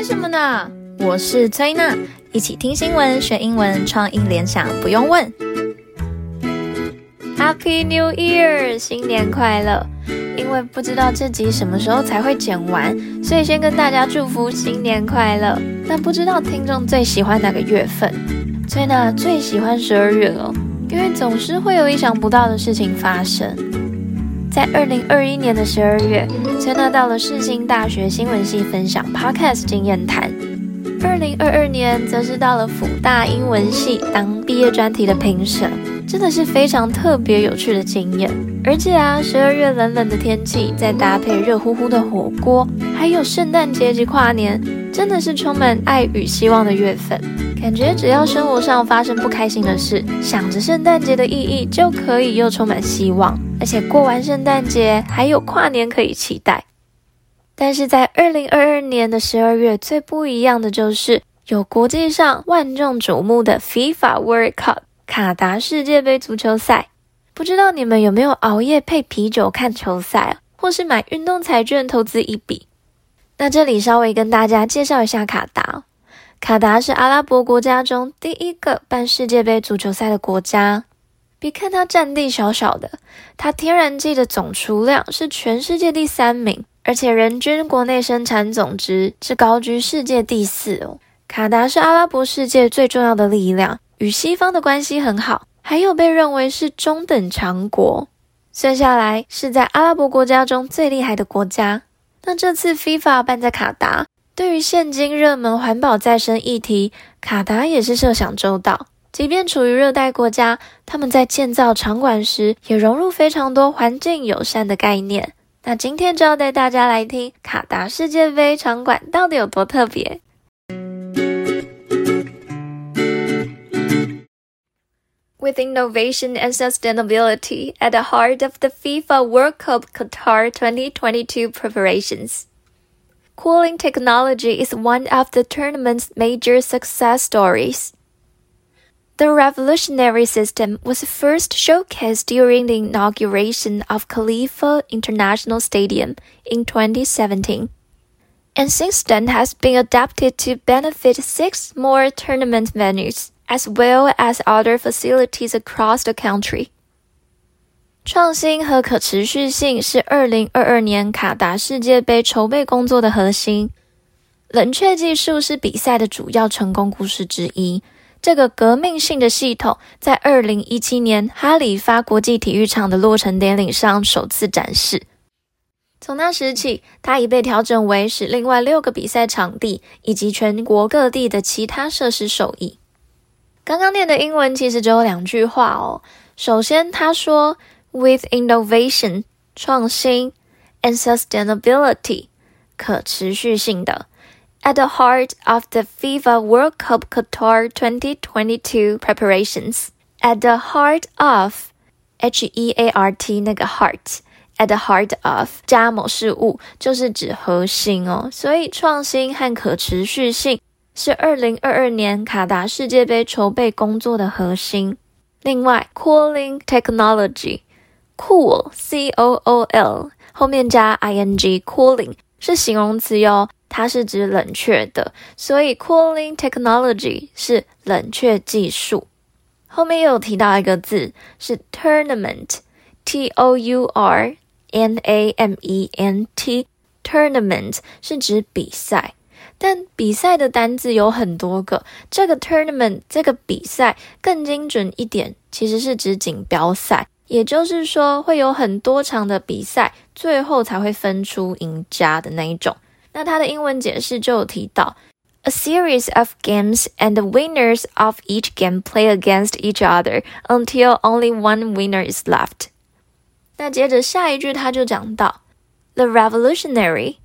追什么呢？我是崔娜，一起听新闻学英文，创意联想不用问。Happy New Year，新年快乐！因为不知道这集什么时候才会剪完，所以先跟大家祝福新年快乐。但不知道听众最喜欢哪个月份？崔娜最喜欢十二月了，因为总是会有意想不到的事情发生。在二零二一年的十二月，崔娜到了世新大学新闻系分享 Podcast 经验谈。二零二二年，则是到了辅大英文系当毕业专题的评审，真的是非常特别有趣的经验。而且啊，十二月冷冷的天气，再搭配热乎乎的火锅，还有圣诞节及跨年，真的是充满爱与希望的月份。感觉只要生活上发生不开心的事，想着圣诞节的意义，就可以又充满希望。而且过完圣诞节，还有跨年可以期待。但是在二零二二年的十二月，最不一样的就是有国际上万众瞩目的 FIFA World Cup 卡达世界杯足球赛。不知道你们有没有熬夜配啤酒看球赛，或是买运动彩券投资一笔？那这里稍微跟大家介绍一下卡达。卡达是阿拉伯国家中第一个办世界杯足球赛的国家。别看它占地小小的，它天然气的总储量是全世界第三名。而且人均国内生产总值是高居世界第四哦。卡达是阿拉伯世界最重要的力量，与西方的关系很好，还有被认为是中等强国，算下来是在阿拉伯国家中最厉害的国家。那这次 FIFA 办在卡达，对于现今热门环保再生议题，卡达也是设想周到。即便处于热带国家，他们在建造场馆时也融入非常多环境友善的概念。那今天就要带大家来听卡达世界杯场馆到底有多特别。With innovation and sustainability at the heart of the FIFA World Cup Qatar 2022 preparations, cooling technology is one of the tournament's major success stories. The revolutionary system was first showcased during the inauguration of Khalifa International Stadium in 2017, and since then has been adapted to benefit six more tournament venues, as well as other facilities across the country. 创新和可持续性是二零二二年卡达世界杯筹备工作的核心。冷却技术是比赛的主要成功故事之一。这个革命性的系统在二零一七年哈里发国际体育场的落成典礼上首次展示。从那时起，它已被调整为使另外六个比赛场地以及全国各地的其他设施受益。刚刚念的英文其实只有两句话哦。首先，他说：“With innovation，创新，and sustainability，可持续性的。” At the heart of the FIFA World Cup Qatar 2022 preparations, at the heart of H-E-A-R-T 那个 heart，at the heart of 加某事物就是指核心哦，所以创新和可持续性 是二零二二年卡达世界杯筹备工作的核心。另外，cooling technology，cool C-O-O-L 后面加 ing，cooling 是形容词哟。它是指冷却的，所以 cooling technology 是冷却技术。后面又提到一个字是 tournament，t o u r n a m e n t，tournament 是指比赛，但比赛的单字有很多个，这个 tournament 这个比赛更精准一点，其实是指锦标赛，也就是说会有很多场的比赛，最后才会分出赢家的那一种。那它的英文解释就有提到，a series of games and the winners of each game play against each other until only one winner is left。那接着下一句他就讲到，the revolutionary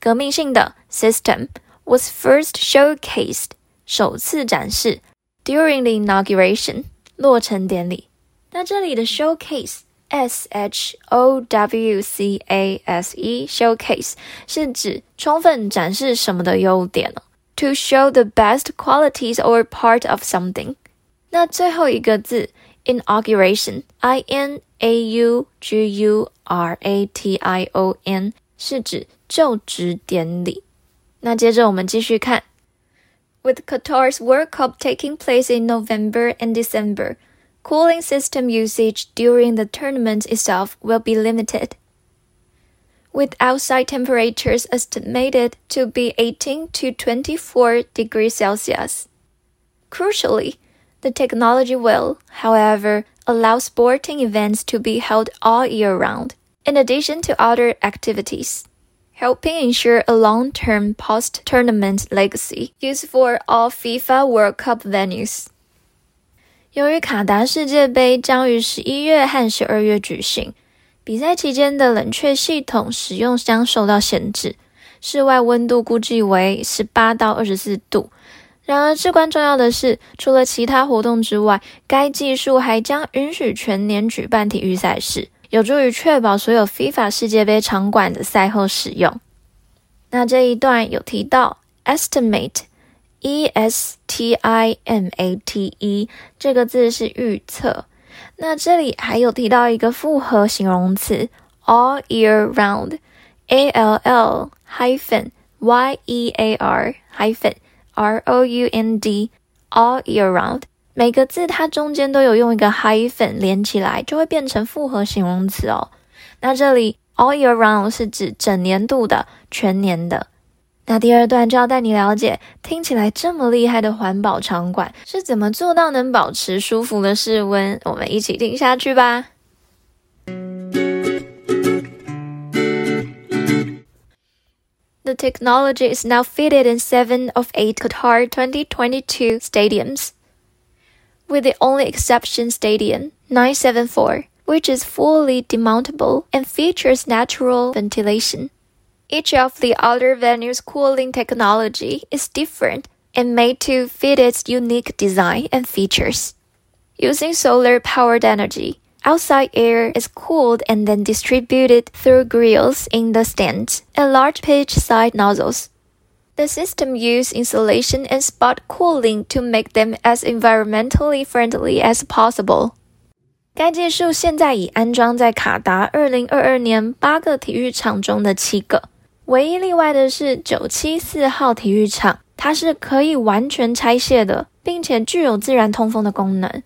革命性的 system was first showcased 首次展示 during the inauguration 落成典礼。那这里的 showcase。S H O W C A S E showcase 是指充分展示什么的优点呢？To show the best qualities or part of something。那最后一个字 inauguration I N A U G U R A T I O N 是指就职典礼。 那接着我们继续看，With Qatar's World Cup taking place in November and December, cooling system usage during the tournament itself will be limited. With outside temperatures estimated to be 18 to 24 degrees Celsius. Crucially, the technology will, however, allow sporting events to be held all year round, in addition to other activities Helping ensure a long-term post-tournament legacy used for all FIFA World Cup venues. 由于卡达世界杯将于十一月和十二月举行，比赛期间的冷却系统使用将受到限制，室外温度估计为十八到二十四度。然而，至关重要的是，除了其他活动之外，该技术还将允许全年举办体育赛事。有助于确保所有 FIFA 世界杯场馆的赛后使用。那这一段有提到 estimate，e s t i m a t e 这个字是预测。那这里还有提到一个复合形容词 all year round，a l l hyphen y e a r hyphen r o u n d all year round。每个字它中间都有用一个 hyphen 连起来，就会变成复合形容词哦。那这里 all year round 是指整年度的、全年的。那第二段就要带你了解，听起来这么厉害的环保场馆是怎么做到能保持舒服的室温。我们一起听下去吧。The technology is now fitted in seven of eight Qatar 2022 stadiums. With the only exception Stadium 974, which is fully demountable and features natural ventilation. Each of the other venues' cooling technology is different and made to fit its unique design and features. Using solar powered energy, outside air is cooled and then distributed through grills in the stands and large pitch side nozzles. The system use insulation and spot cooling to make them as environmentally friendly as possible. 该技术现在已安装在卡达二零二二年八个体育场中的七个，唯一例外的是九七四号体育场，它是可以完全拆卸的，并且具有自然通风的功能。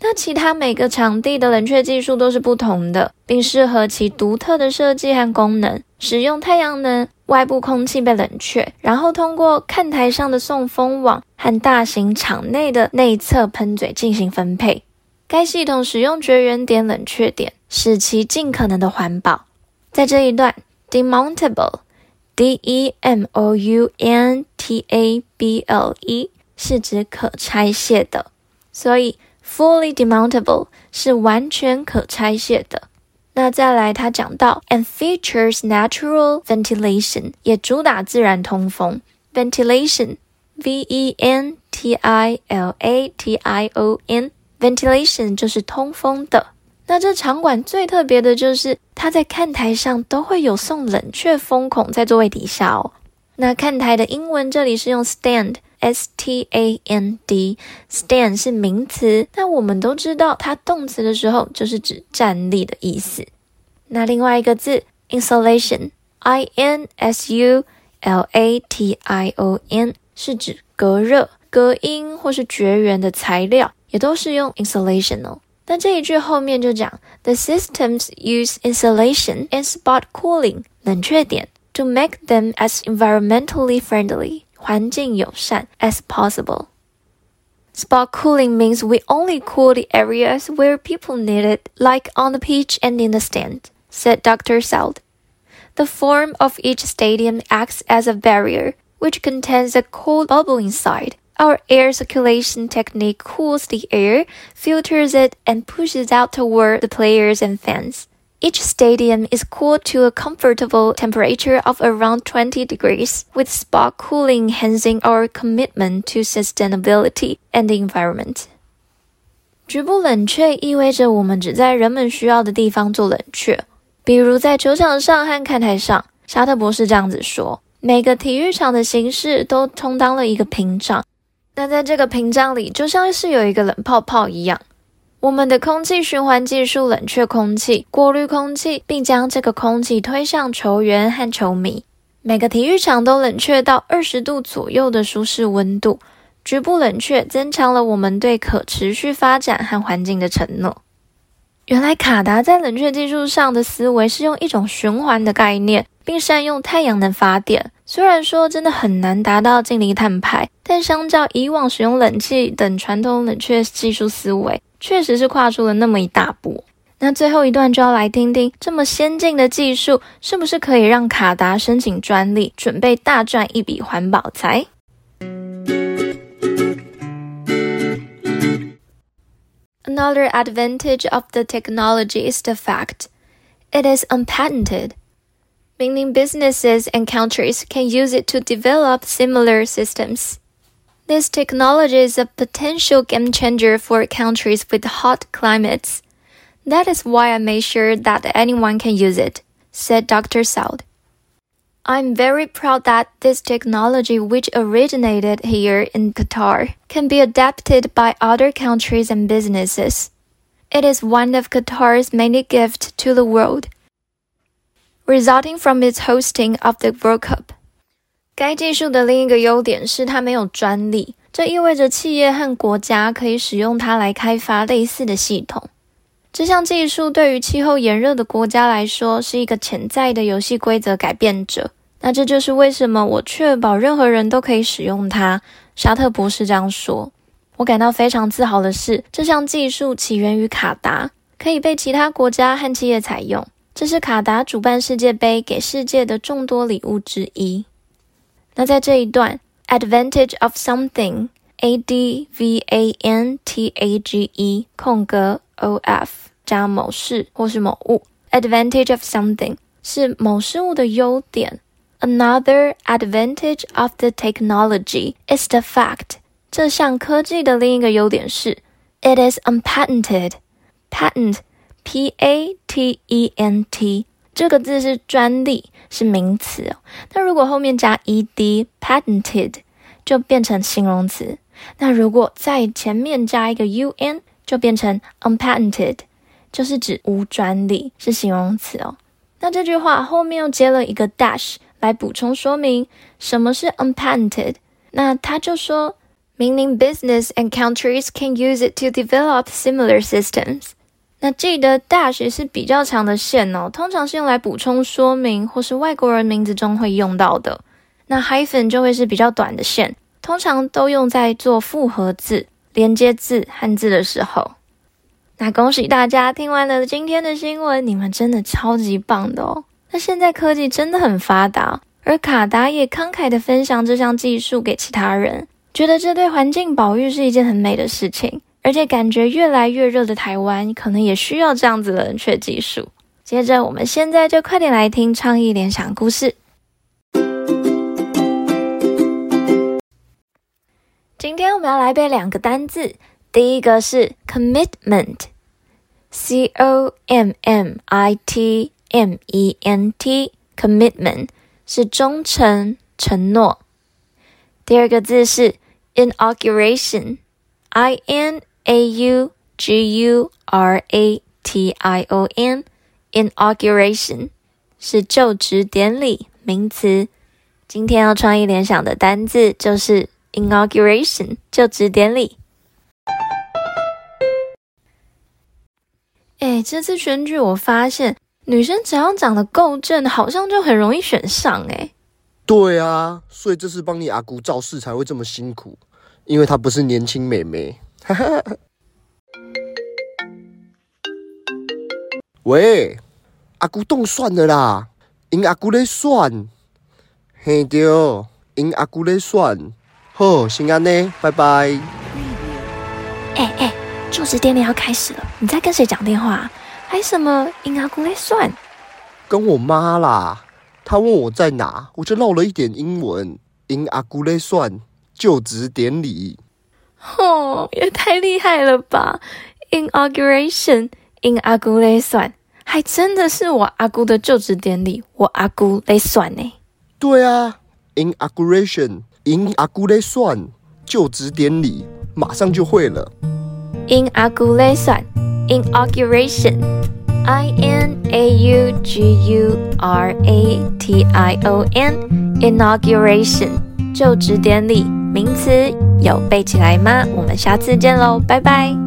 那其他每个场地的冷却技术都是不同的，并适合其独特的设计和功能。使用太阳能，外部空气被冷却，然后通过看台上的送风网和大型场内的内侧喷嘴进行分配。该系统使用绝缘点冷却点，使其尽可能的环保。在这一段，demountable，D-E-M-O-U-N-T-A-B-L-E 是指可拆卸的，所以 fully demountable 是完全可拆卸的。那再来，他讲到，and features natural ventilation，也主打自然通风。ventilation，V-E-N-T-I-L-A-T-I-O-N，ventilation 就是通风的。那这场馆最特别的就是，它在看台上都会有送冷却风孔在座位底下哦。那看台的英文这里是用 stand stand，S-T-A-N-D，stand 是名词，那我们都知道它动词的时候就是指站立的意思。那另外一个字 insulation，I-N-S-U-L-A-T-I-O-N 是指隔热、隔音或是绝缘的材料，也都是用 insulation 哦。那这一句后面就讲 the systems use insulation and spot cooling 冷却点。to make them as environmentally friendly 环境友善 as possible. Spot cooling means we only cool the areas where people need it, like on the pitch and in the stand, said Dr. Saud. The form of each stadium acts as a barrier, which contains a cold bubble inside. Our air circulation technique cools the air, filters it, and pushes out toward the players and fans. Each stadium is cooled to a comfortable temperature of around 20 degrees, with spot cooling enhancing our commitment to sustainability and the environment. 局部冷却意味着我们只在人们需要的地方做冷却，比如在球场上和看台上。沙特博士这样子说：每个体育场的形式都充当了一个屏障，那在这个屏障里，就像是有一个冷泡泡一样。 我们的空气循环技术冷却空气、过滤空气，并将这个空气推向球员和球迷。每个体育场都冷却到二十度左右的舒适温度，局部冷却增强了我们对可持续发展和环境的承诺。原来卡达在冷却技术上的思维是用一种循环的概念，并善用太阳能发电。虽然说真的很难达到净零碳排，但相较以往使用冷气等传统冷却技术思维，确实是跨出了那么一大步。那最后一段就要来听听，这么先进的技术是不是可以让卡达申请专利，准备大赚一笔环保财？Another advantage of the technology is the fact it is unpatented, meaning businesses and countries can use it to develop similar systems. This technology is a potential game changer for countries with hot climates. That is why I made sure that anyone can use it, said Dr. Saud. I'm very proud that this technology, which originated here in Qatar, can be adapted by other countries and businesses. It is one of Qatar's many gifts to the world, resulting from its hosting of the World Cup. 该技术的另一个优点是它没有专利，这意味着企业和国家可以使用它来开发类似的系统。这项技术对于气候炎热的国家来说是一个潜在的游戏规则改变者。那这就是为什么我确保任何人都可以使用它。沙特博士这样说。我感到非常自豪的是，这项技术起源于卡达，可以被其他国家和企业采用。这是卡达主办世界杯给世界的众多礼物之一。那在这一段，advantage of something，a d v a n t a g e 空格 o f。加某事或是某物，advantage of something 是某事物的优点。Another advantage of the technology is the fact 这项科技的另一个优点是，it is unpatented。patent，p-a-t-e-n-t 这个字是专利，是名词哦。那如果后面加 ed，patented 就变成形容词。那如果在前面加一个 un，就变成 unpatented。就是指无专利，是形容词哦。那这句话后面又接了一个 dash 来补充说明什么是 unpatented。那他就说，meaning business and countries can use it to develop similar systems。那记得 dash 是比较长的线哦，通常是用来补充说明或是外国人名字中会用到的。那 hyphen 就会是比较短的线，通常都用在做复合字、连接字、汉字的时候。那恭喜大家听完了今天的新闻，你们真的超级棒的哦！那现在科技真的很发达，而卡达也慷慨地分享这项技术给其他人，觉得这对环境保育是一件很美的事情。而且感觉越来越热的台湾，可能也需要这样子的冷却技术。接着，我们现在就快点来听创意联想故事。今天我们要来背两个单字。第一个是 commitment，c o m m i t m e n t，commitment 是忠诚、承诺。第二个字是 inauguration，i n a u g u r a t i o n，inauguration 是就职典礼，名词。今天要创意联想的单字就是 inauguration，就职典礼。哎，这次选举我发现，女生只要长得够正，好像就很容易选上哎。对啊，所以这次帮你阿姑造势才会这么辛苦，因为她不是年轻美眉。喂，阿姑冻算了啦，因阿姑咧算，嘿对，因阿姑咧算，好，先安呢，拜拜。哎哎。就职典礼要开始了，你在跟谁讲电话？还什么因阿姑咧算？跟我妈啦。她问我在哪，我就唠了一点英文。因阿姑咧算就职典礼。哦，也太厉害了吧！Inauguration，因阿姑咧算，还真的是我阿姑的就职典礼。我阿姑咧算呢？对啊，Inauguration，因阿姑咧算就职典礼，马上就会了。Inauguration，Inauguration，I N A U G U R A T I O N，inauguration，就职典礼，名词有背起来吗？我们下次见喽，拜拜。